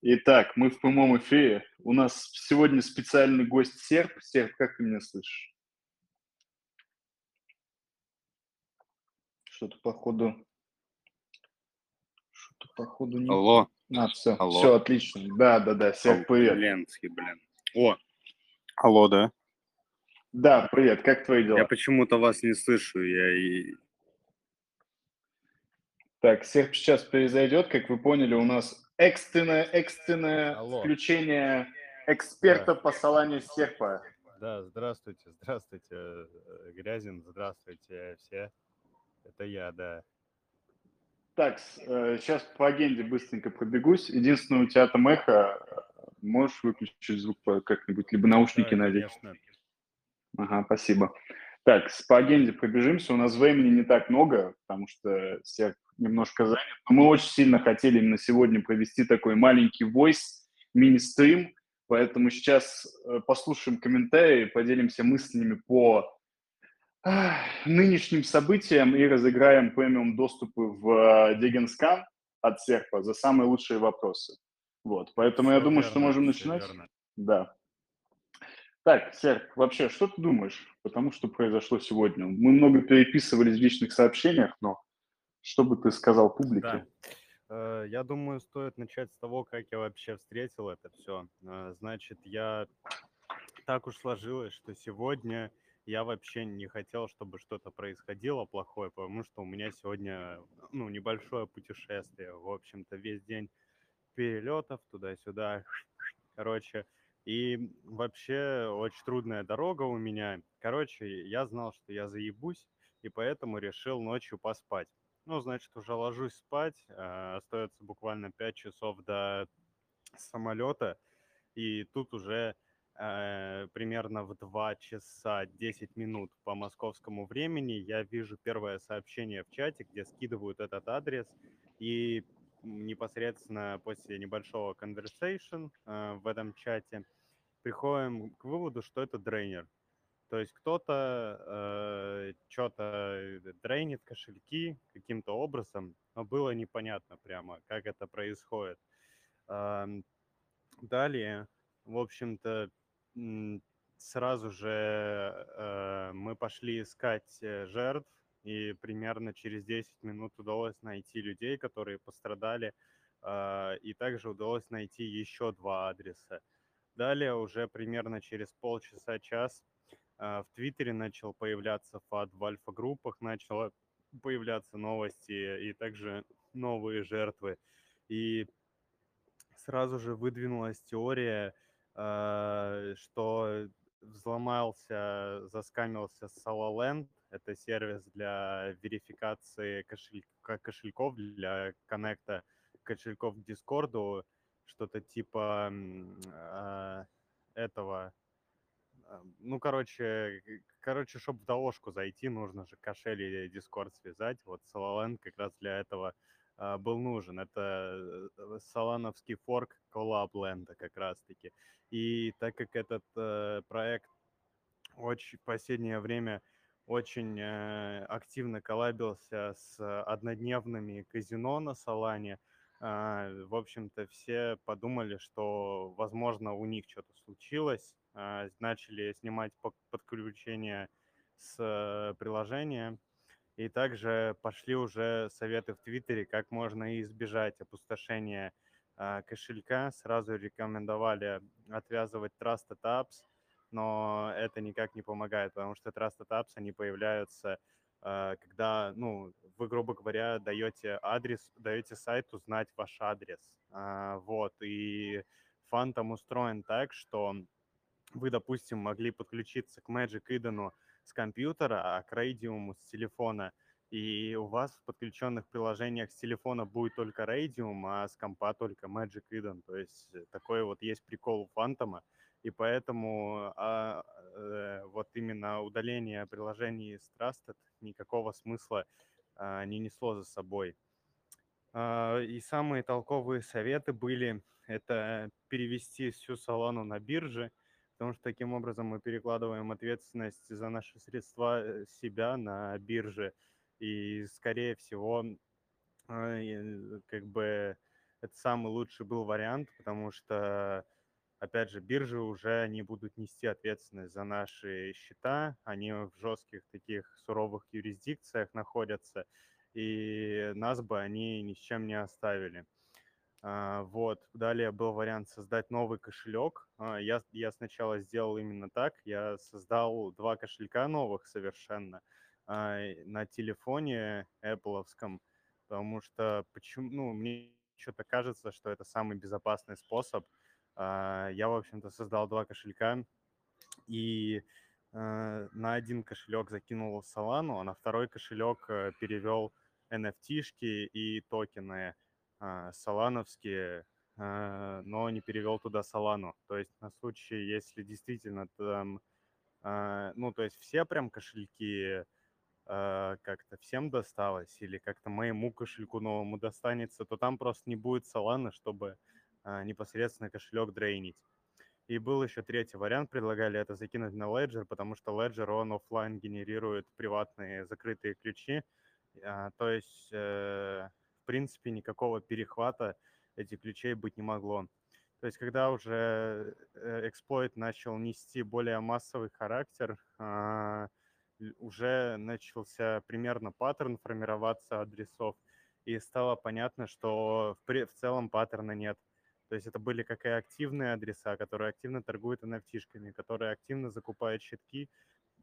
Итак, мы в прямом эфире. У нас сегодня специальный гость Серп. Серп, как ты меня слышишь? Что-то походу... Что-то походу не... Алло. А, все, Алло. все отлично. Да, да, да, Серп, привет. Ленский, блин. О, алло, да? Да, привет, как твои дела? Я почему-то вас не слышу, я и... Так, Серп сейчас произойдет, как вы поняли, у нас экстренное, экстренное Алло. включение эксперта по Солане Серпа. Да, здравствуйте, здравствуйте, э, Грязин, здравствуйте все. Это я, да. Так, сейчас по агенде быстренько пробегусь. Единственное, у тебя там эхо. Можешь выключить звук как-нибудь, либо наушники Да, надеть? конечно. Ага, спасибо. Так, по агенде пробежимся. У нас времени не так много, потому что Серп немножко занят. Но мы очень сильно хотели именно сегодня провести такой маленький voice, мини-стрим. Поэтому сейчас э, послушаем комментарии, поделимся мыслями по ах, нынешним событиям и разыграем премиум доступы в Дегенскан от Серпа за самые лучшие вопросы. Вот, поэтому я Всё думаю, что верно, можем всё начинать. верно. Да. Так, Серп, вообще, что ты думаешь по тому, что произошло сегодня? Мы много переписывались в личных сообщениях, но что бы ты сказал публике? Да. Э, Я думаю, стоит начать с того, как я вообще встретил это все. Значит, я так уж сложилось, что сегодня я вообще не хотел, чтобы что-то происходило плохое, потому что у меня сегодня ну, небольшое путешествие. В общем-то, весь день перелетов туда-сюда. Короче, и вообще очень трудная дорога у меня. Короче, я знал, что я заебусь, и поэтому решил ночью поспать. Ну, значит, уже ложусь спать, а, остается буквально 5 часов до самолета, и тут уже э, примерно в 2 часа 10 минут по московскому времени я вижу первое сообщение в чате, где скидывают этот адрес, и непосредственно после небольшого conversation э, в этом чате приходим к выводу, что это дрейнер. То есть кто-то э, что-то дрейнит кошельки каким-то образом, но было непонятно прямо, как это происходит. Далее, в общем-то, сразу же э, мы пошли искать э, жертв, и примерно через 10 минут удалось найти людей, которые пострадали, а, и также удалось найти еще два адреса. Далее уже примерно через полчаса-час в Твиттере начал появляться фад, в альфа-группах начало появляться новости и также новые жертвы. И сразу же выдвинулась теория, а, что взломался, заскамился Solaland. Это сервис для верификации кошель- кошельков, для коннекта кошельков к Дискорду. Что-то типа а, этого а, Ну, короче, короче, чтобы в ДОшку зайти, нужно же кошель или Discord связать. Вот Solana как раз для этого а, был нужен. Это э, солановский форк Collabland как раз-таки. И так как этот э, проект очень в последнее время очень э, активно коллабился с однодневными казино на Солане, а, в общем-то, все подумали, что, возможно, у них что-то случилось, а, начали снимать по- подключение с э, приложения, и также пошли уже советы в Твиттере, как можно избежать опустошения а, кошелька. Сразу рекомендовали отвязывать Trusted Apps, но это никак не помогает, потому что Trusted Apps, они появляются, а, когда, ну, вы, грубо говоря, даете адрес, даете сайту знать ваш адрес. А, Вот, и Phantom устроен так, что вы, допустим, могли подключиться к Magic Eden с компьютера, а к Radium с телефона, и у вас в подключенных приложениях с телефона будет только Radium, а с компа только Magic Eden. То есть э, такой вот есть прикол у Фантома, и поэтому а, э, вот именно удаление приложений с Trusted никакого смысла а, не несло за собой. А, И самые толковые советы были это перевести всю салону на бирже, потому что таким образом мы перекладываем ответственность за наши средства э, себя на бирже, и, скорее всего, а, и, как бы это самый лучший был вариант, потому что, опять же, биржи уже не будут нести ответственность за наши счета, они в жестких таких суровых юрисдикциях находятся, и нас бы они ни с чем не оставили. А, вот. Далее был вариант создать новый кошелек. А, я, я сначала сделал именно так. Я создал два кошелька новых совершенно а, на телефоне Apple, потому что почему, ну, мне что-то кажется, что это самый безопасный способ. Я, в общем-то, создал два кошелька и на один кошелек закинул Solana, а на второй кошелек э, перевел NFT-шки и токены – солановские, а, но не перевел туда Солану. То есть на случай, если действительно там, а, ну, то есть все прям кошельки как-то всем досталось или как-то моему кошельку новому достанется, то там просто не будет Соланы, чтобы непосредственно кошелек дрейнить. И был еще третий вариант, предлагали это закинуть на Ledger, потому что Ledger, он офлайн генерирует приватные закрытые ключи, то есть э, принципе никакого перехвата этих ключей быть не могло. То есть, когда уже э, эксплойт начал нести более массовый характер, а, уже начался примерно паттерн формироваться адресов, и стало понятно, что в, целом паттерна нет. То есть это были как и активные адреса, которые активно торгуют nft которые активно закупают щитки.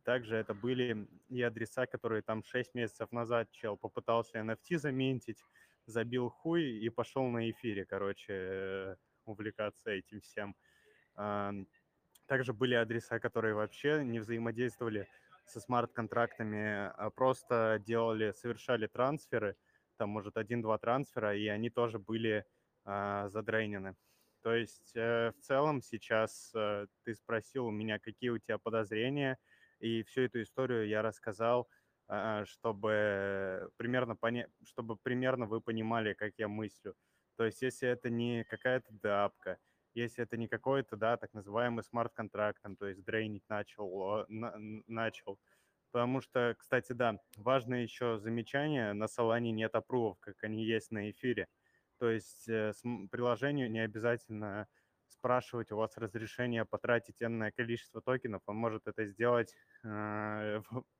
Также это были и адреса, которые там 6 месяцев назад чел попытался NFT заметить, забил хуй и пошел на эфире, короче, э, увлекаться этим всем. Также были адреса, которые вообще не взаимодействовали со смарт-контрактами, а просто делали, совершали трансферы, там, может, один-два трансфера, и они тоже были а, задрейнены. То есть э, в целом сейчас э, ты спросил у меня, какие у тебя подозрения, и всю эту историю я рассказал – а, чтобы примерно, поня... чтобы примерно вы понимали, как я мыслю. То есть если это не какая-то дапка, если это не какой-то, да, так называемый смарт-контракт, то есть дрейнить начал, на, начал. Потому что, кстати, да, важное еще замечание, на Solana нет опрувов, как они есть на эфире. То есть э, приложению не обязательно спрашивать у вас разрешение потратить энное количество токенов, он может это сделать э,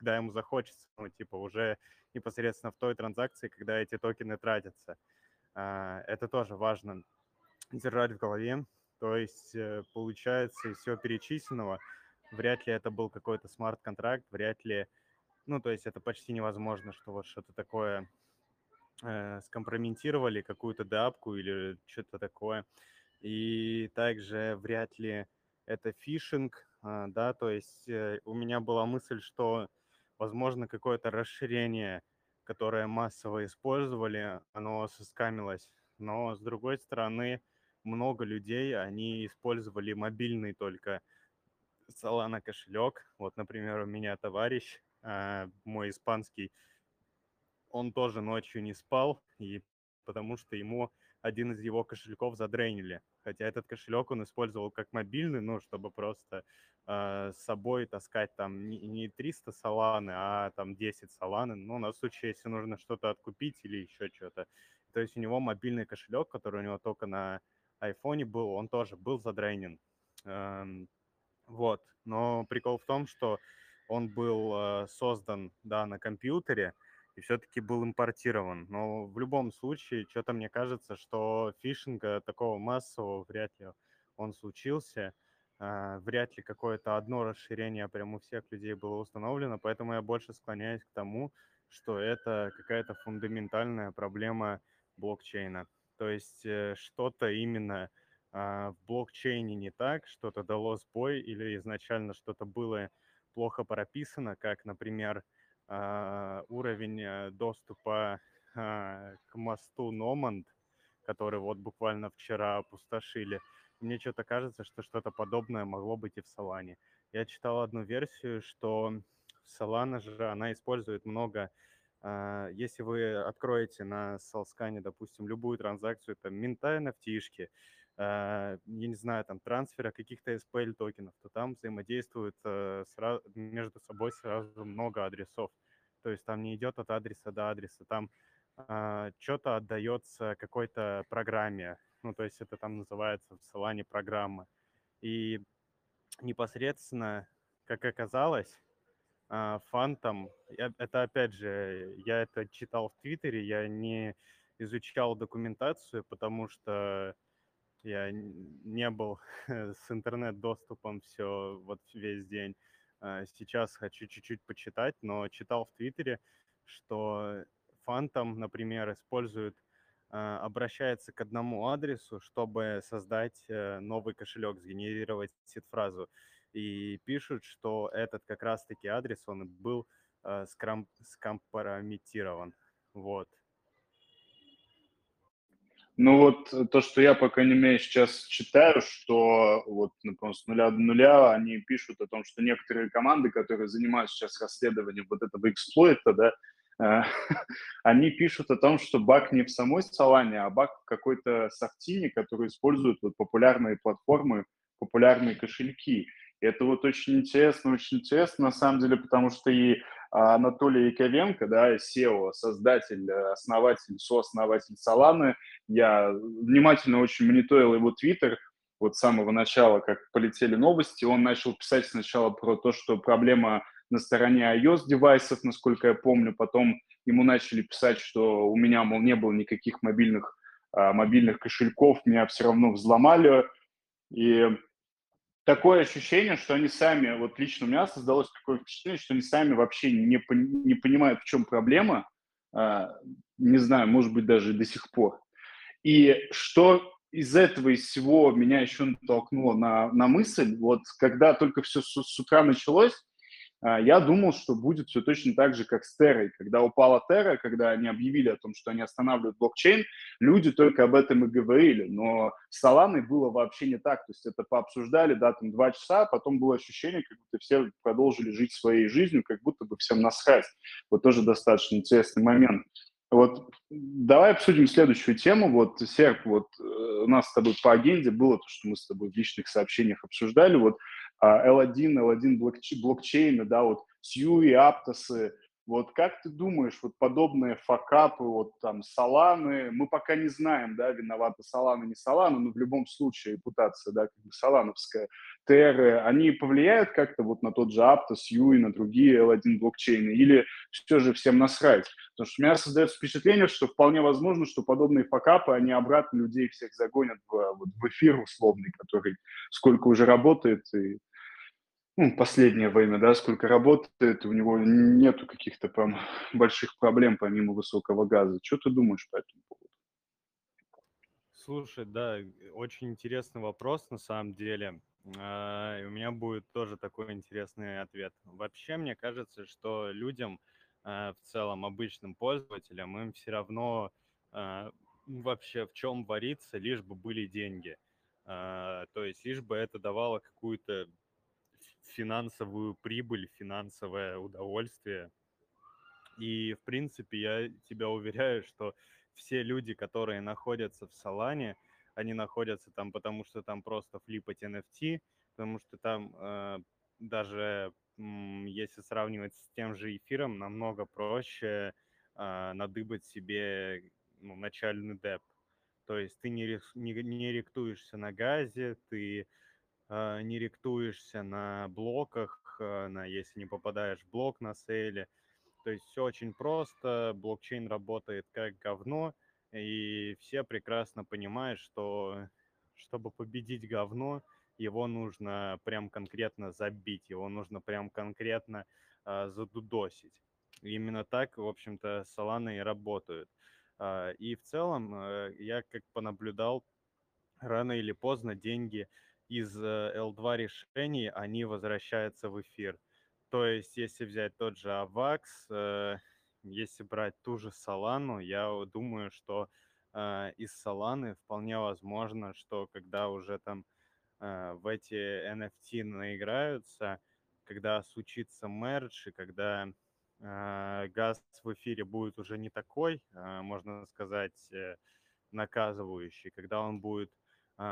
когда ему захочется, ну, типа, уже непосредственно в той транзакции, когда эти токены тратятся. А, это тоже важно держать в голове. То есть, э, получается, из всего перечисленного, вряд ли это был какой-то смарт-контракт, вряд ли, ну, то есть это почти невозможно, что вот что-то такое э, скомпрометировали, какую-то дапку или что-то такое. И также вряд ли это фишинг, э, да, то есть э, у меня была мысль, что возможно, какое-то расширение, которое массово использовали, оно соскамилось. Но, с другой стороны, много людей, они использовали мобильный только Solana кошелек. Вот, например, у меня товарищ, э, мой испанский, он тоже ночью не спал, и потому что ему один из его кошельков задрейнили. Хотя этот кошелек он использовал как мобильный, ну, чтобы просто э, с собой таскать там не, не 300 саланы, а там 10 саланы, ну, на случай, если нужно что-то откупить или еще что-то. То есть у него мобильный кошелек, который у него только на айфоне был, он тоже был задрейнен. Эм, вот. Но прикол в том, что он был э, создан, да, на компьютере, и все-таки был импортирован. Но в любом случае, что-то мне кажется, что фишинга такого массового вряд ли он случился. Uh, вряд ли какое-то одно расширение прямо у всех людей было установлено, поэтому я больше склоняюсь к тому, что это какая-то фундаментальная проблема блокчейна. То есть э, что-то именно uh, в блокчейне не так, что-то дало сбой или изначально что-то было плохо прописано, как, например, а, уровень э, доступа а, к мосту Номанд, который вот буквально вчера опустошили. Мне что-то кажется, что что-то подобное могло быть и в Солане. Я читал одну версию, что Solana же, она использует много а, если вы откроете на Солскане, допустим, любую транзакцию, там, минта nft я не знаю, там, трансфера каких-то SPL токенов, то там взаимодействуют э, между собой сразу много адресов. То есть там не идет от адреса до адреса, там а, что-то отдается какой-то программе, ну, то есть это там называется в Solana программы. И непосредственно, как оказалось, Фантом, это опять же, я это читал в Твиттере, я не изучал документацию, потому что я не был с интернет-доступом все вот весь день. А, сейчас хочу чуть-чуть почитать, но читал в Твиттере, что Фантом, например, использует, а, обращается к одному адресу, чтобы создать э, новый кошелек, сгенерировать сид-фразу и пишут, что этот как раз-таки адрес, он был э, скомпрометирован. Вот. Ну вот э, то, что я, по крайней мере, сейчас читаю, что вот, например, с нуля до нуля они пишут о том, что некоторые команды, которые занимаются сейчас расследованием вот этого эксплойта, да, э, они пишут о том, что баг не в самой Солане, а баг в какой-то софтине, который используют вот популярные платформы, популярные кошельки. И это вот очень интересно, очень интересно на самом деле, потому что и Анатолий Яковенко, да, SEO, создатель, э, основатель, сооснователь Соланы, я внимательно очень мониторил его твиттер, вот с самого начала, как полетели новости, он начал писать сначала про то, что проблема на стороне iOS-девайсов, насколько я помню, потом ему начали писать, что у меня, мол, не было никаких мобильных, а, мобильных кошельков, меня все равно взломали, и такое ощущение, что они сами, вот лично у меня создалось такое впечатление, что они сами вообще не, не понимают, в чем проблема, а, не знаю, может быть, даже до сих пор. И что из этого, из всего меня еще натолкнуло на, на мысль, вот когда только все с, с утра началось, я думал, что будет все точно так же, как с Террой. Когда упала Терра, когда они объявили о том, что они останавливают блокчейн, люди только об этом и говорили. Но с Соланой было вообще не так. То есть это пообсуждали, да, там два часа, а потом было ощущение, как будто все продолжили жить своей жизнью, как будто бы всем насрать. Вот тоже достаточно интересный момент. Вот давай обсудим следующую тему. Вот, Серп, вот э, у нас с тобой по агенде было то, что мы с тобой в личных сообщениях обсуждали. Вот L1, а, L1 блокчейны, да, вот Сьюи, Аптосы, вот как ты думаешь, вот подобные факапы, вот там Соланы, мы пока не знаем, да, виноваты Солана, не Солана, но в любом случае репутация, да, как бы солановская, Терры, они повлияют как-то вот на тот же Аптос, Юи, на другие L1 блокчейны, или все же всем насрать? Потому что у меня создается впечатление, что вполне возможно, что подобные факапы, они обратно людей всех загонят в, вот, в эфир условный, который сколько уже работает, и ну, последнее время, да, сколько работает, у него нету каких-то прям больших проблем помимо высокого газа. Что ты думаешь по этому поводу? Слушай, да, очень интересный вопрос на самом деле. А, у меня будет тоже такой интересный ответ. Вообще, мне кажется, что людям, а, в целом обычным пользователям, им все равно а, вообще в чем вариться, лишь бы были деньги. То есть лишь бы это давало какую-то финансовую прибыль, финансовое удовольствие. И, в принципе, я тебя уверяю, что все люди, которые находятся в Солане, они находятся там, потому что там просто флипать NFT, потому что там э, даже м, если сравнивать с тем же эфиром, намного проще э, надыбать себе ну, начальный деп. То есть ты не, не, не ректуешься на газе, ты э, не ректуешься на блоках, э, на, если не попадаешь в блок на сейле. То есть все очень просто, блокчейн работает как говно, и все прекрасно понимают, что чтобы победить говно, его нужно прям конкретно забить, его нужно прям конкретно э, задудосить. Именно так, в общем-то, Solana и работают. Э, и в целом, э, я как понаблюдал, рано или поздно деньги из L2 э, решений, они возвращаются в эфир. То есть, если взять тот же AVAX, э, если брать ту же Solana, я думаю, что э, из Solana вполне возможно, что когда уже там в эти NFT наиграются, когда случится мердж, и когда газ в эфире будет уже не такой, можно сказать, наказывающий, когда он будет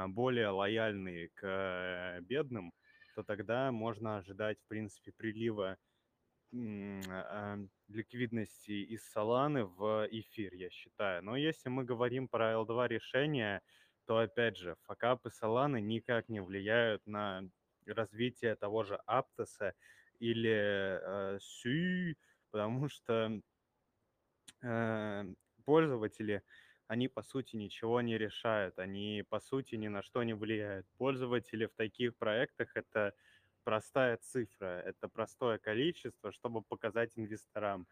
более лояльные к э, бедным, то тогда можно ожидать, в принципе, прилива а, ликвидности из Solana в эфир, я считаю. Но если мы говорим про L2 решения, то опять же, факапы Solana никак не влияют на развитие того же Аптоса или э, потому что э, пользователи, они по сути ничего не решают, они по сути ни на что не влияют. Пользователи в таких проектах это простая цифра, это простое количество, чтобы показать инвесторам.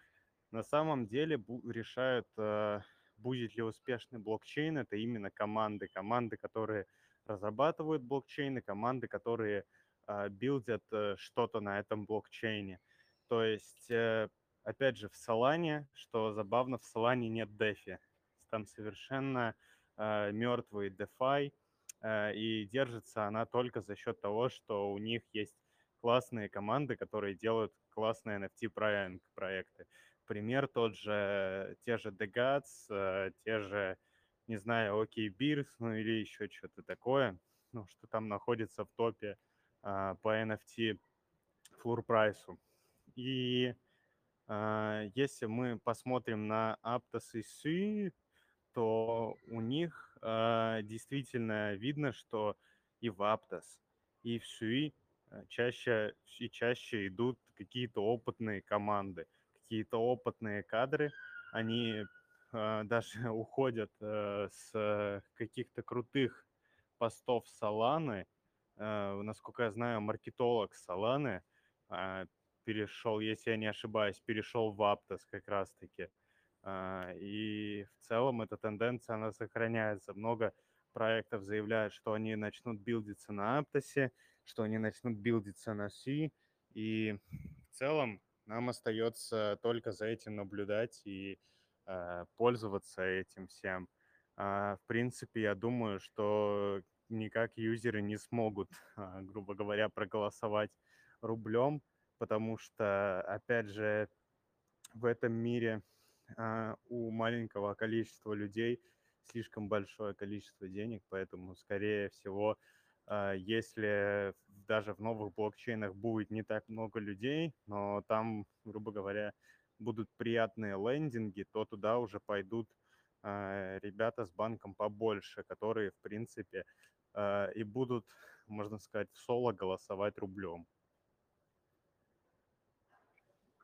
На самом деле решают, э, будет ли успешный блокчейн, это именно команды, команды, которые разрабатывают блокчейны, команды, которые э, билдят э, что-то на этом блокчейне. То есть, опять же, в Solana, что забавно, в Solana нет DeFi. Там совершенно мертвый DeFi, и держится она только за счет того, что у них есть классные команды, которые делают классные NFT проекты. Пример тот же, те же Gods, э, те же, не знаю, OK Beers, ну или еще что-то такое, ну, что там находится в топе а, по NFT флур прайсу. И а, если мы посмотрим на Aptos и Sui, то у них а, действительно видно, что и в Aptos, и в Sui Э, чаще и чаще идут какие-то опытные команды, какие-то опытные кадры, они э, даже уходят э, с каких-то крутых постов Соланы. Э, насколько я знаю, маркетолог Соланы э, перешел, если я не ошибаюсь, перешел в Аптос как раз-таки. Э, и в целом эта тенденция, она сохраняется. Много проектов заявляют, что они начнут билдиться на Аптосе, что они начнут билдиться на C, и в целом нам остается только за этим наблюдать и э, пользоваться этим всем. А, в принципе, я думаю, что никак юзеры не смогут, а, грубо говоря, проголосовать рублем, потому что, опять же, в этом мире а, у маленького количества людей слишком большое количество денег, поэтому, скорее всего, а, если даже в новых блокчейнах будет не так много людей, но там, грубо говоря, будут приятные лендинги, то туда уже пойдут а, ребята с банком побольше, которые, в принципе, а, и будут, можно сказать, в соло голосовать рублем.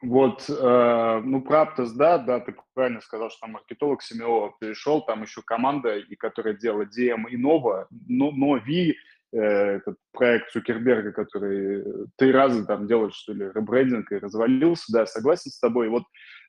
Вот, э, ну, про Аптос, да, да, ты правильно сказал, что там маркетолог Семилова пришел, там еще команда, и которая делала DM и Nova, но, Novi, э, этот проект Цукерберга, который три раза там делает, что ли, ребрендинг и развалился, да, согласен с тобой. Вот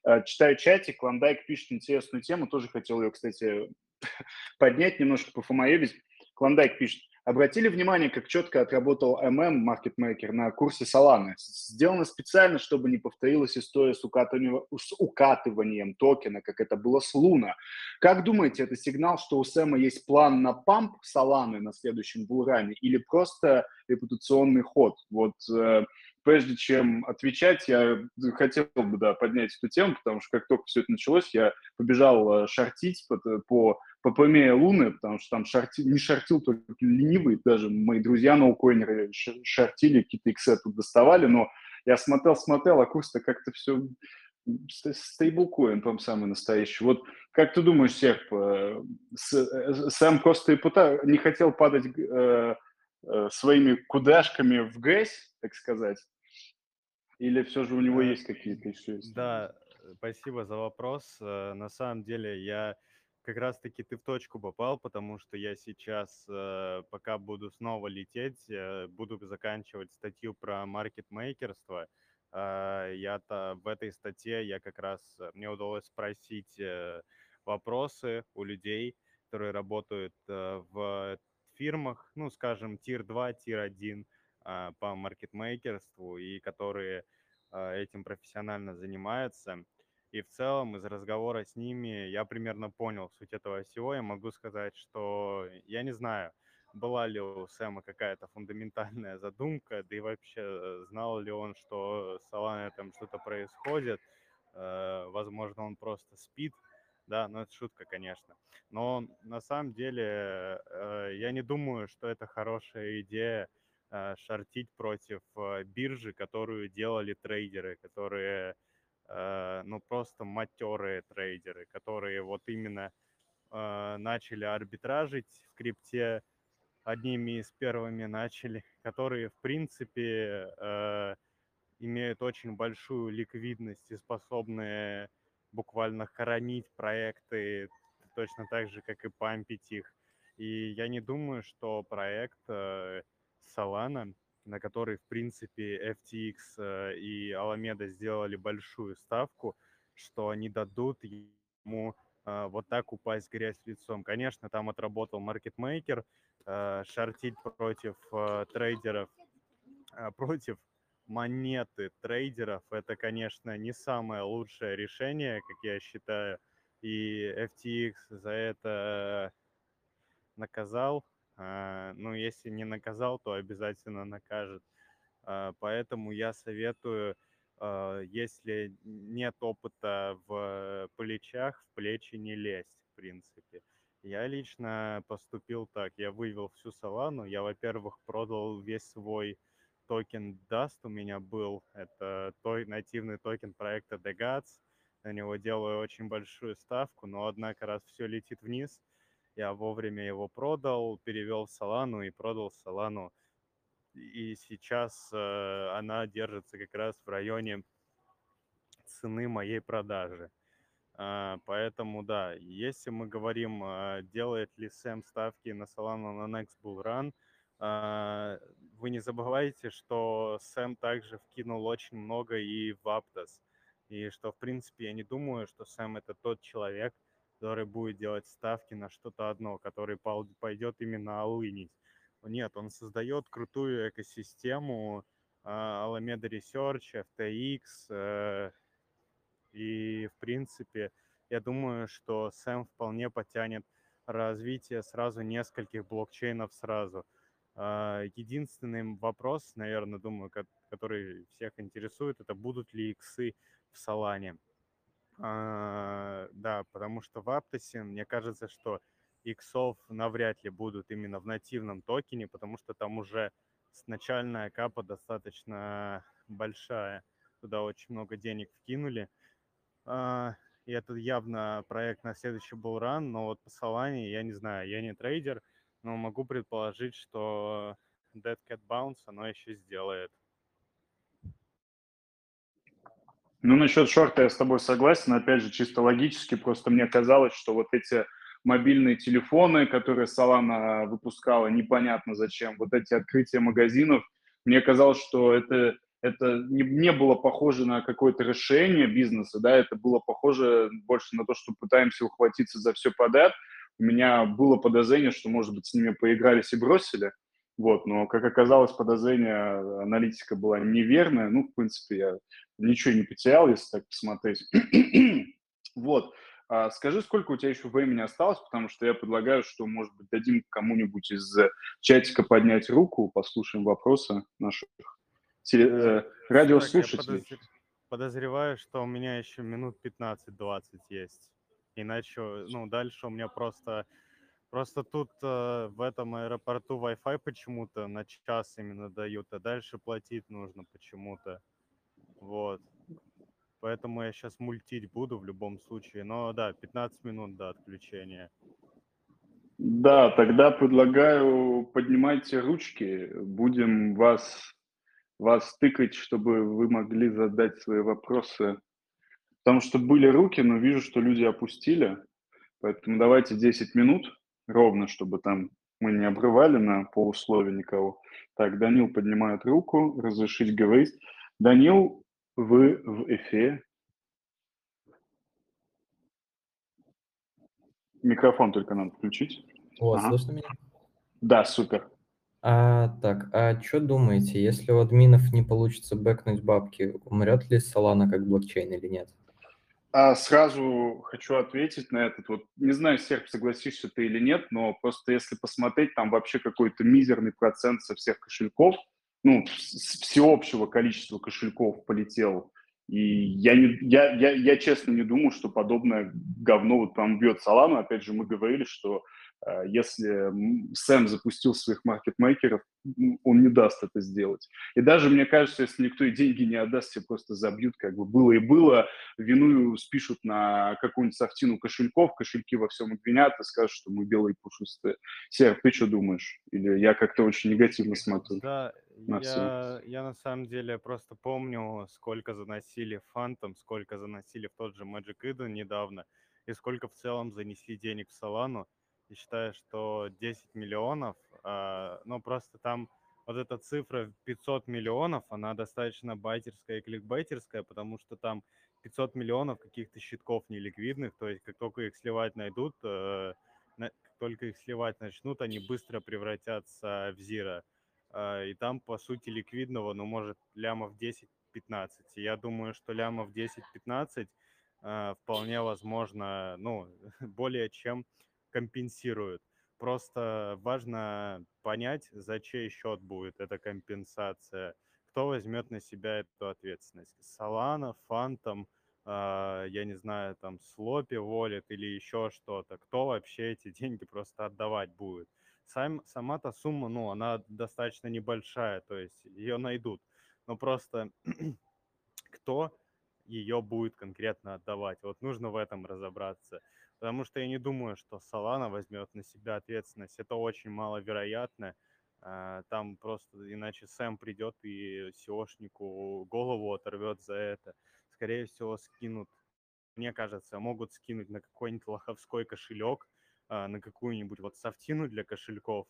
э, читаю чатик, Клондайк пишет интересную тему, тоже хотел ее, кстати, поднять, немножко пофомоебить. Клондайк пишет, Обратили внимание, как четко отработал Market Maker, на курсе Solana. Сделано специально, чтобы не повторилась история с укатыванием, с укатыванием токена, как это было с Луна. Как думаете, это сигнал, что у Сэма есть план на памп Solana на следующем булране или просто репутационный ход? Вот э, прежде чем отвечать, я хотел бы да, поднять эту тему, потому что как только все это началось, я побежал э, шортить по, по попомея Луны, потому что там шарти, не шортил только ленивый, даже мои друзья ноукоинеры шортили, какие-то иксы тут доставали, но я смотрел, смотрел, а курс-то как-то все стейблкоин, по самый настоящий. Вот как ты думаешь, Серп, э, э, сам просто и пута, не хотел падать э, э, своими кудашками в грязь, так сказать? Или все же у него есть какие-то еще? Да, спасибо за вопрос. На самом деле я как раз-таки ты в точку попал, потому что я сейчас, э, пока буду снова лететь, э, буду заканчивать статью про маркетмейкерство. Э, я-то в этой статье я как раз, мне удалось спросить вопросы у людей, которые работают в фирмах, ну, скажем, tier-2, tier-1 по маркетмейкерству и которые этим профессионально занимаются. И в целом из разговора с ними я примерно понял суть этого всего. Я могу сказать, что я не знаю, была ли у Сэма какая-то фундаментальная задумка, да и вообще э, знал ли он, что с Соланой там что-то происходит. Э, возможно, он просто спит, да, но это шутка, конечно. Но на самом деле э, я не думаю, что это хорошая идея шортить против э, биржи, которую делали трейдеры, которые, э, ну, просто матерые трейдеры, которые вот именно э, начали арбитражить в крипте, одними из первыми начали, которые, в принципе, имеют очень большую ликвидность и способны буквально хоронить проекты точно так же, как и пампить их. И я не думаю, что проект Solana, на который, в принципе, FTX э, и Alameda сделали большую ставку, что они дадут ему э, вот так упасть грязь лицом. Конечно, там отработал маркетмейкер, э, шортить против трейдеров, против монеты трейдеров, это, конечно, не самое лучшее решение, как я считаю, и FTX за это наказал. А, ну, если не наказал, то обязательно накажет. А, поэтому я советую, а, если нет опыта в плечах, в плечи не лезть, в принципе. Я лично поступил так. Я вывел всю Солану. Я, во-первых, продал весь свой токен Dust у меня был. Это той, нативный токен проекта DeGods. На него делаю очень большую ставку, но однако раз все летит вниз, я вовремя его продал, перевел в Солану и продал Солану. И сейчас э, она держится как раз в районе цены моей продажи. Uh, поэтому, да, если мы говорим, uh, делает ли Сэм ставки на Solana на Next Bull Run, uh, вы не забывайте, что Сэм также вкинул очень много и в Aptos. И что, в принципе, я не думаю, что Сэм это тот человек, который будет делать ставки на что-то одно, который пойдет именно алынить. Нет, он создает крутую экосистему а, Alameda Research, FTX, э, и, в принципе, я думаю, что Сэм вполне потянет развитие сразу нескольких блокчейнов сразу. А, единственный вопрос, наверное, думаю, который всех интересует, это будут ли иксы в Солане. А, да, потому что в Аптосе, мне кажется, что иксов навряд ли будут именно в нативном токене, потому что там уже начальная капа достаточно большая. Туда очень много денег вкинули. А, и это явно проект на следующий булран, но вот по Solana я не знаю, я не трейдер, но могу предположить, что Dead Cat Bounce оно еще сделает. Ну, насчет шорта я с тобой согласен. Опять же, чисто логически, просто мне казалось, что вот эти мобильные телефоны, которые Solana выпускала, непонятно зачем, вот эти открытия магазинов, мне казалось, что это, это не, не было похоже на какое-то решение бизнеса, да, это было похоже больше на то, что пытаемся ухватиться за все подряд. У меня было подозрение, что, может быть, с ними поигрались и бросили, вот, но, как оказалось, подозрение аналитика была неверная. Ну, в принципе, я ничего не потерял, если так посмотреть. вот. А скажи, сколько у тебя еще времени осталось, потому что я предлагаю, что, может быть, дадим кому-нибудь из чатика поднять руку, послушаем вопросы наших теле- э, радиослушателей. Так, подозреваю, что у меня еще минут 15-20 есть. Иначе, ну, дальше у меня просто Просто тут э, в этом аэропорту Wi-Fi почему-то на час именно дают, а дальше платить нужно почему-то. Вот. Поэтому я сейчас мультить буду в любом случае. Но да, 15 минут до отключения. Да, тогда предлагаю поднимайте ручки. Будем вас, вас тыкать, чтобы вы могли задать свои вопросы. Потому что были руки, но вижу, что люди опустили. Поэтому давайте 10 минут ровно, чтобы там мы не обрывали на полуслове никого. Так, Данил поднимает руку, разрешить говорить. Данил, вы в эфире. Микрофон только надо включить. О, ага. слышно меня? Да, супер. А, так, а что думаете, если у админов не получится бэкнуть бабки, умрет ли Solana как блокчейн или нет? А сразу хочу ответить на этот. Вот не знаю, Серп, согласишься ты или нет, но просто если посмотреть, там вообще какой-то мизерный процент со всех кошельков, ну, всеобщего количества кошельков полетел. И я, не, я, я, я честно не думаю, что подобное говно вот там бьет Солану. Опять же, мы говорили, что если Сэм запустил своих маркетмейкеров, он не даст это сделать. И даже, мне кажется, если никто и деньги не отдаст, все просто забьют, как бы было и было, вину спишут на какую-нибудь софтину кошельков, кошельки во всем обвинят и скажут, что мы белые пушистые. Серх, ты что думаешь? Или я как-то очень негативно смотрю? Да, на я, я на самом деле просто помню, сколько заносили фантом, сколько заносили в тот же Magic Eden недавно, и сколько в целом занесли денег в Солану и считаю, что 10 миллионов, э, ну просто там вот эта цифра 500 миллионов, она достаточно байтерская и кликбайтерская, потому что там 500 миллионов каких-то щитков неликвидных, то есть как только их сливать найдут, э, как только их сливать начнут, они быстро превратятся в зира. И там, по сути, ликвидного, ну, может, лямов 10-15. Я думаю, что лямов 10-15 э, вполне возможно, ну, более чем компенсируют. Просто важно понять, за чей счет будет эта компенсация, кто возьмет на себя эту ответственность. Солана, Фантом, э, я не знаю, там, Слопи волит или еще что-то. Кто вообще эти деньги просто отдавать будет? Сам, сама-то сумма, ну, она достаточно небольшая, то есть ее найдут. Но просто кто ее будет конкретно отдавать? Вот нужно в этом разобраться. Потому что я не думаю, что Солана возьмет на себя ответственность. Это очень маловероятно. А, там просто иначе Сэм придет и SEOшнику голову оторвет за это. Скорее всего, скинут, мне кажется, могут скинуть на какой-нибудь лоховской кошелек, а, на какую-нибудь вот софтину для кошельков.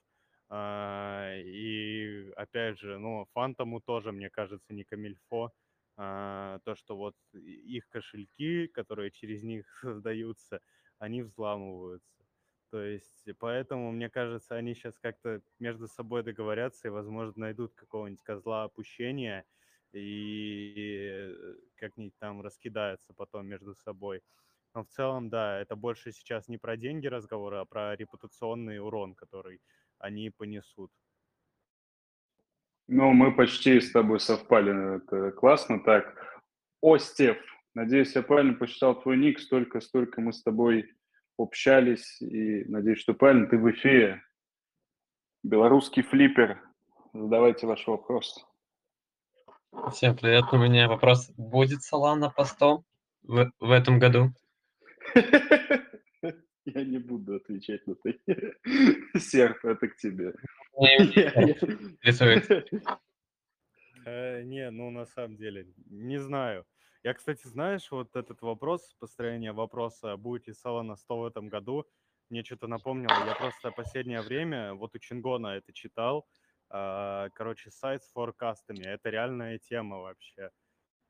А, и опять же, ну, Фантому тоже, мне кажется, не камильфо. То, что вот их кошельки, которые через них создаются, они взламываются. То есть, поэтому, мне кажется, они сейчас как-то между собой договорятся и, возможно, найдут какого-нибудь козла опущения и как-нибудь там раскидаются потом между собой. Но в целом, да, это больше сейчас не про деньги разговоры, а про репутационный урон, который они понесут. Ну, мы почти с тобой совпали, это классно. Так, Остев, Надеюсь, я правильно посчитал твой ник. Столько, столько мы с тобой общались. И надеюсь, что правильно. Ты в эфире. Белорусский флиппер. Задавайте ваш вопрос. Всем привет. У меня вопрос. Будет Солана по 100 в, в этом году? Я не буду отвечать на это. Серф, это к тебе. Э, не, ну на самом деле, не знаю. Я, кстати, знаешь, вот этот вопрос, построение вопроса, будет ли Солана 100 в этом году, мне что-то напомнило. Я просто последнее время, вот у Чингона это читал, а, короче, сайт с форкастами. Это реальная тема вообще.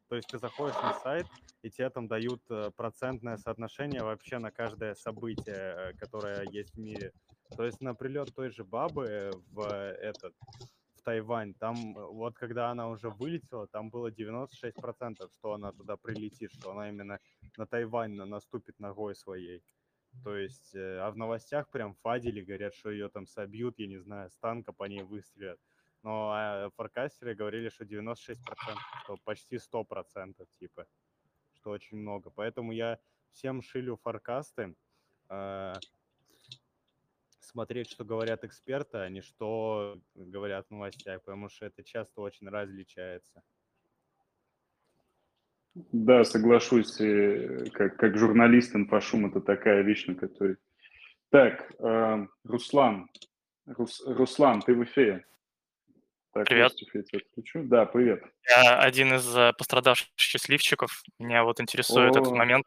То есть ты заходишь на сайт, и тебе там дают э, процентное соотношение вообще на каждое событие, э, которое есть в мире. То есть на прилет той же бабы в этот Тайвань, там э, вот когда она уже вылетела, там было 96%, что она туда прилетит, что она именно на Тайвань наступит ногой своей. То есть, э, а в новостях прям фадили, говорят, что ее там собьют, я не знаю, с танка по ней выстрелят. Но а форкастеры говорили, что 96%, что почти 100%, типа, что очень много. Поэтому я всем шилю форкасты. Э, смотреть, что говорят эксперты, а не что говорят в новостях, потому что это часто очень различается. Да, соглашусь, как, как журналист инфошум это такая вещь, на которой... Так, э, Руслан, Рус, Руслан, ты в эфире. Так, привет. отключу. Да, привет. Я один из э, пострадавших счастливчиков. Меня вот интересует О. этот момент.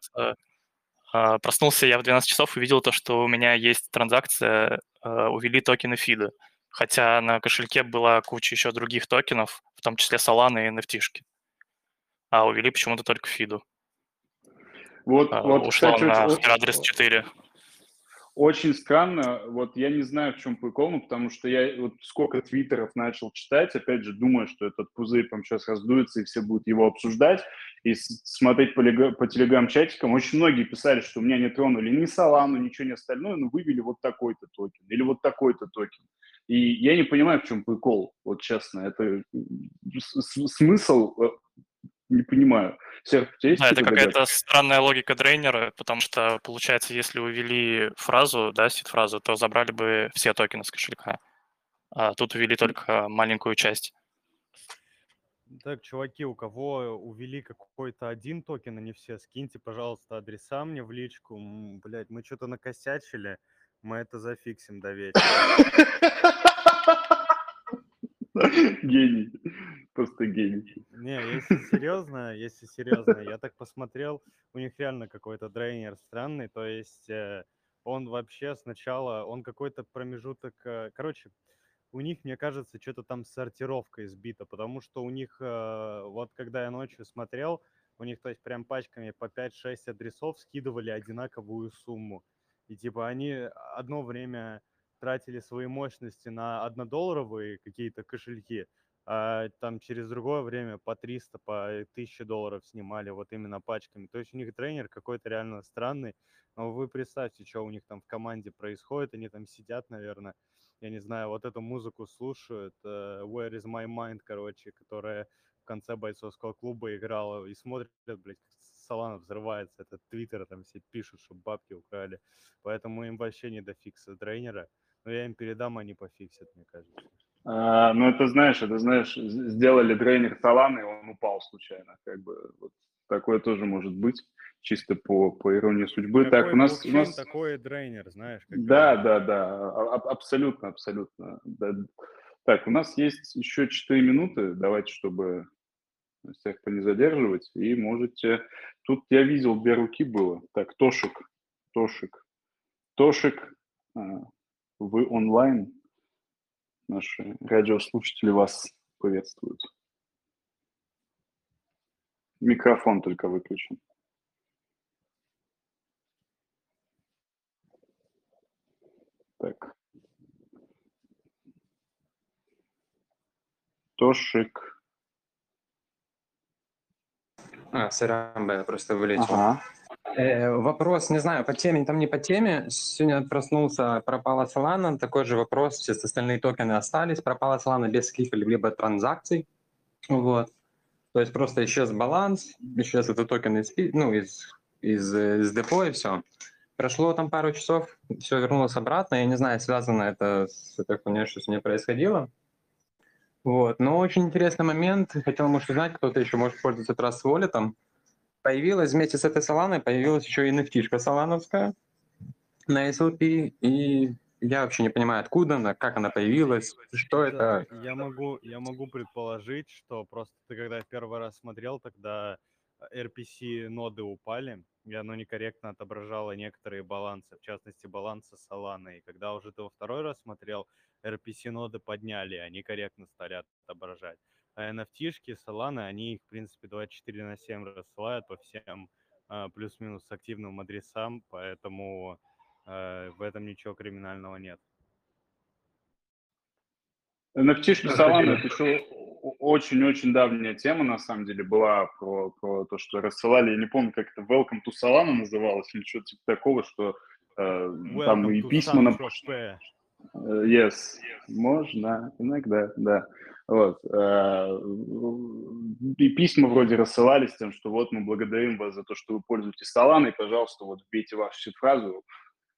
А, проснулся я в 12 часов и увидел то, что у меня есть транзакция, а, увели токены фида. Хотя на кошельке была куча еще других токенов, в том числе Solana и NFT. А увели почему-то только фиду. Вот, а, вот, Ушло кстати, на адрес 4 очень странно, вот я не знаю, в чем прикол, ну, потому что я вот сколько твиттеров начал читать, опять же, думаю, что этот пузырь там сейчас раздуется, и все будут его обсуждать, и смотреть по, по телеграм-чатикам. Очень многие писали, что у меня не тронули ни Солану, ничего не остальное, но вывели вот такой-то токен или вот такой-то токен. И я не понимаю, в чем прикол, вот честно. Это смысл, э, не понимаю. Серх, у тебя есть Да, это какая-то странная логика дрейнера, потому что, получается, если увели фразу, да, сид-фразу, то забрали бы все токены с кошелька. А тут увели только маленькую часть. Так, чуваки, у кого увели какой-то один токен, а не все, скиньте, пожалуйста, адреса мне в личку. М, Блядь, мы что-то накосячили, мы это зафиксим до вечера. Гений. Просто гений. Не, если серьезно, если серьезно, я так посмотрел, у них реально какой-то дрейнер странный, то есть э, он вообще сначала, он какой-то промежуток, э, короче, у них, мне кажется, что-то там с сортировкой сбито, потому что у них, э, вот когда я ночью смотрел, у них, то есть прям пачками по 5-6 адресов скидывали одинаковую сумму. И типа они одно время тратили свои мощности на однодолларовые какие-то кошельки, а там через другое время по 300, по 1000 долларов снимали вот именно пачками. То есть у них тренер какой-то реально странный. Но вы представьте, что у них там в команде происходит. Они там сидят, наверное, я не знаю, вот эту музыку слушают, э, Where is my mind, короче, которая в конце бойцовского клуба играла, и смотрят, блядь, как Солана взрывается, этот твиттер, там все пишут, что бабки украли. Поэтому им вообще не до фикса тренера. Но я им передам, они пофиксят, мне кажется. А, ну, это знаешь, это знаешь, сделали дрейнер Соланы, и он упал случайно. Как бы вот такое тоже может быть, чисто по, по иронии судьбы. Какой так, у нас, у нас... такой и дрейнер, знаешь. как Да, да, да, а- а- абсолютно, абсолютно. да. Так, у нас есть еще 4 минуты, давайте, чтобы всех не задерживать, и можете... Тут я видел, две руки было. Так, Тошик, Тошик, Тошик, а, вы онлайн? Наши радиослушатели вас приветствуют. Микрофон только выключен. Так. Тошик. А, я просто вылетел. Ага. Э, вопрос, не знаю, по теме, там не по теме. Сегодня проснулся, пропала Solana. Такой же вопрос, все остальные токены остались. Пропала Solana без каких-либо транзакций. Вот. То есть просто исчез баланс, исчез этот токен из, ну, из, из, из депо и все. Прошло там пару часов, все вернулось обратно. Я не знаю, связано это с этой хуйней, что с ней происходило. Вот. Но очень интересный момент. Хотел, может, узнать, кто-то еще может пользоваться Trust Wallet. Появилась вместе с этой Соланой, появилась еще и nft солановская на SLP. И я вообще не понимаю, откуда она, как она появилась, что это. Я могу, я могу предположить, что просто ты когда первый раз смотрел, тогда RPC ноды упали, и оно некорректно отображало некоторые балансы, в частности балансы Solana. И когда уже ты во второй раз смотрел, RPC ноды подняли, они корректно стали отображать. А NFT-шки Solana, они их, в принципе, 24 на 7 рассылают по всем а, плюс-минус активным адресам, поэтому э, в этом ничего криминального нет. NFT-шки Solana это еще очень-очень давняя тема, на самом деле, была про, про то, что рассылали, я не помню, как это, Welcome to Solana называлось, или что-то типа такого, что э, там и письма на Saint-Tropez. Э, Yes, можно, иногда, да. Вот. э, И письма вроде рассылались тем, что вот мы благодарим вас за то, что вы пользуетесь Solana, и, пожалуйста, вот вбейте вашу фразу.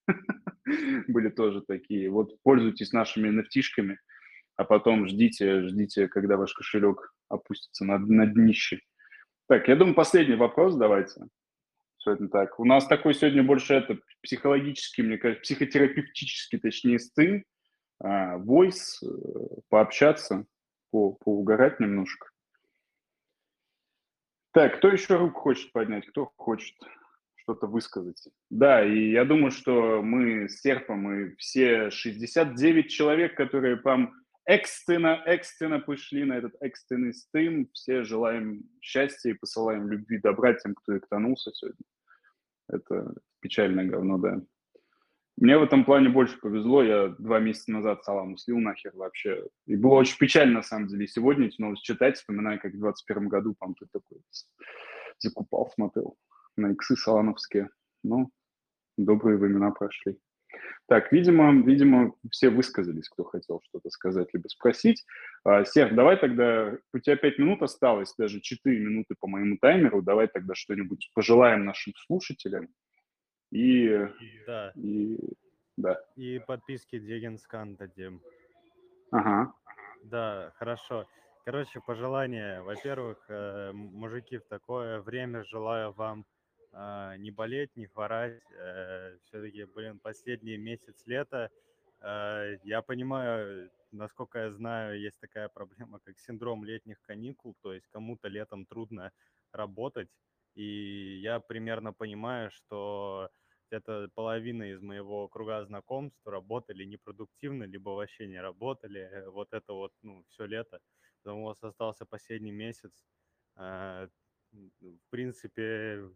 Были тоже такие. Вот пользуйтесь нашими nft а потом ждите, ждите, когда ваш кошелек опустится на, на днище. Так, я думаю, последний вопрос давайте. Сегодня так. У нас такой сегодня больше это психологический, мне кажется, психотерапевтический, точнее, стым, а, voice, э, пообщаться, по, поугарать немножко. Так, кто еще руку хочет поднять? Кто хочет что-то высказать? Да, и я думаю, что мы с Серпом и все 69 человек, которые там экстренно, экстренно пришли на этот экстренный стрим, все желаем счастья и посылаем любви, добра тем, кто эктанулся сегодня. Это печальное говно, да. Мне в этом плане больше повезло. Я два месяца назад Саламу слил нахер вообще. И было очень печально, на самом деле. Сегодня эти новости читать, вспоминаю, как в 21 году, по ты такой закупал, смотрел на иксы салановские. Ну, добрые времена прошли. Так, видимо, видимо, все высказались, кто хотел что-то сказать либо спросить. А, Серх, давай тогда, у тебя пять минут осталось, даже четыре минуты по моему таймеру, давай тогда что-нибудь пожелаем нашим слушателям. И, Да, и да. и подписки Дегенскан дадим. Ага. Да, хорошо. Короче, пожелания. Во-первых, э, мужики, в такое время желаю вам а, не болеть, не хворать. Все-таки, блин, последний месяц лета. Э, Я понимаю, насколько я знаю, есть такая проблема, как синдром летних каникул. То есть кому-то летом трудно работать. И я примерно понимаю, что где-то половина из моего круга знакомств работали непродуктивно, либо вообще не работали. Э, Вот это вот, ну, все лето. Поэтому у вас остался последний месяц. М, В принципе,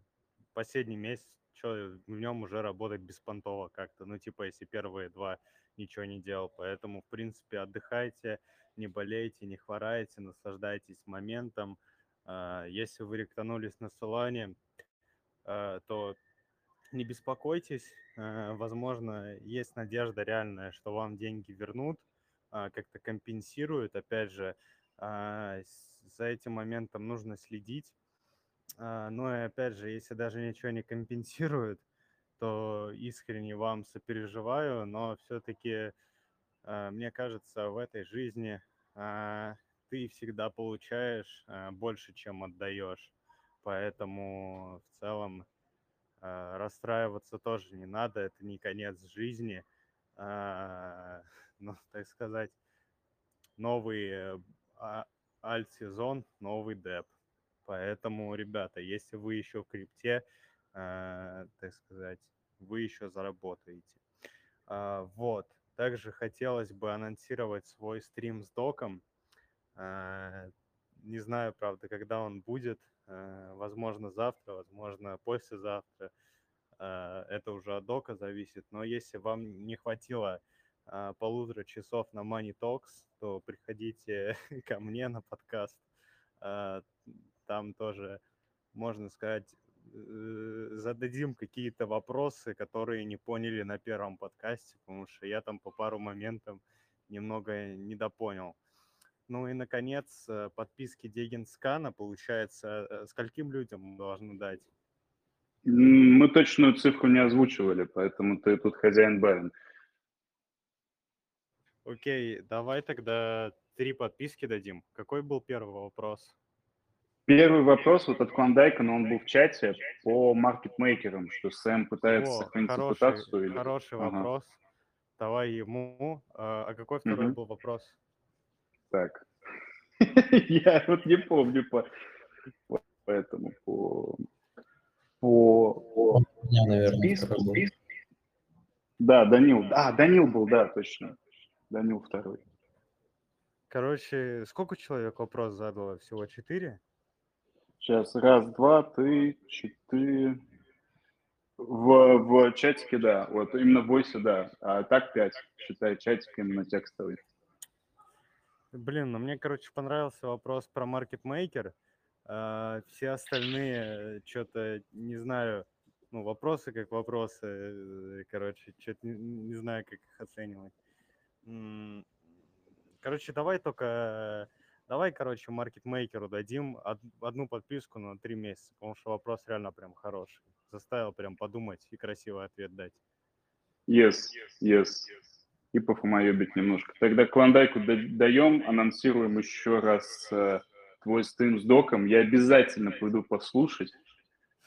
последний месяц, что в нем уже работать беспонтово как-то. Ну, типа, если первые два ничего не делал. Поэтому, в принципе, отдыхайте, не болейте, не хворайте, наслаждайтесь моментом. Если вы ректанулись на Солане, то не беспокойтесь, э, возможно, есть надежда реальная, что вам деньги вернут, а, как-то компенсируют. Опять же, а, за этим моментом нужно следить. А, Но и опять же, если даже ничего не компенсируют, то искренне вам сопереживаю, но все-таки мне кажется, в этой жизни ты всегда получаешь больше, чем отдаешь. Поэтому в целом расстраиваться тоже не надо, это не конец жизни. А, Ну, так сказать, новый а- альт-сезон, новый деп. Поэтому, ребята, если вы еще в крипте, а, так сказать, вы еще заработаете. А, Вот. Также хотелось бы анонсировать свой стрим с доком. А, Не знаю, правда, когда он будет. А, Возможно, завтра, возможно, послезавтра. А, Это уже от дока зависит. Но если вам не хватило а, полутора часов на Money Talks, то приходите ко мне на подкаст. Там тоже, можно сказать, э, зададим какие-то вопросы, которые не поняли на первом подкасте, потому что я там по пару моментам немного недопонял. Ну и, наконец, э, подписки Дегенскана, получается, э, скольким людям мы должны дать? Мы точную цифру не озвучивали, поэтому ты тут хозяин барин. Окей, давай тогда три подписки дадим. Какой был первый вопрос? Первый вопрос вот от Клондайка, но он был в чате по маркетмейкерам, что Сэм пытается О, сохранить хороший, репутацию. или- хороший Ага. вопрос. Давай ему. А а какой второй Мгм. был вопрос? Так. Я вот не помню по, по этому, по, по, меня, наверное, списку. был. Да, Данил. А, Данил был, да, точно. Данил второй. Короче, сколько человек вопрос задало? Всего четыре? Сейчас, раз, два, три, четыре. В, в чатике, да, вот именно в войсе, да, а так пять, считай, чатик именно текстовый. Блин, ну мне, короче, понравился вопрос про маркетмейкер. Все остальные что-то, не знаю, ну, вопросы как вопросы, э, короче, что-то не, не знаю, как их оценивать. Короче, давай только, давай, короче, маркетмейкеру дадим од- одну подписку на три месяца, потому что вопрос реально прям хороший. Заставил прям подумать и красивый ответ дать. Yes, yes. И пофумоебить немножко. Тогда Клондайку да- даем, анонсируем еще раз э, твой стрим с доком. Я обязательно пойду послушать.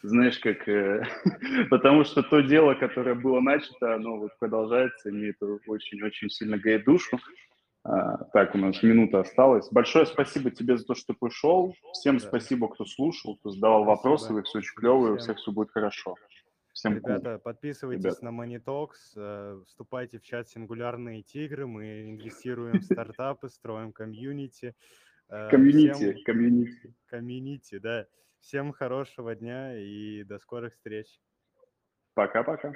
Знаешь, как... э, потому что то дело, которое было начато, оно вот продолжается, и мне это очень-очень сильно греет душу. А, так, у нас минута осталась. Большое спасибо тебе за то, что пришел. Всем Да. спасибо, кто слушал, кто задавал Спасибо. вопросы. Вы все очень клевые, у всех все будет хорошо. Всем cool. Ребята, подписывайтесь Ребята. на Talks, э, вступайте в чат «Сингулярные тигры», мы инвестируем в стартапы, строим комьюнити. Э, Комьюнити, всем- комьюнити. Комьюнити, да. Всем хорошего дня и до скорых встреч. Пока-пока.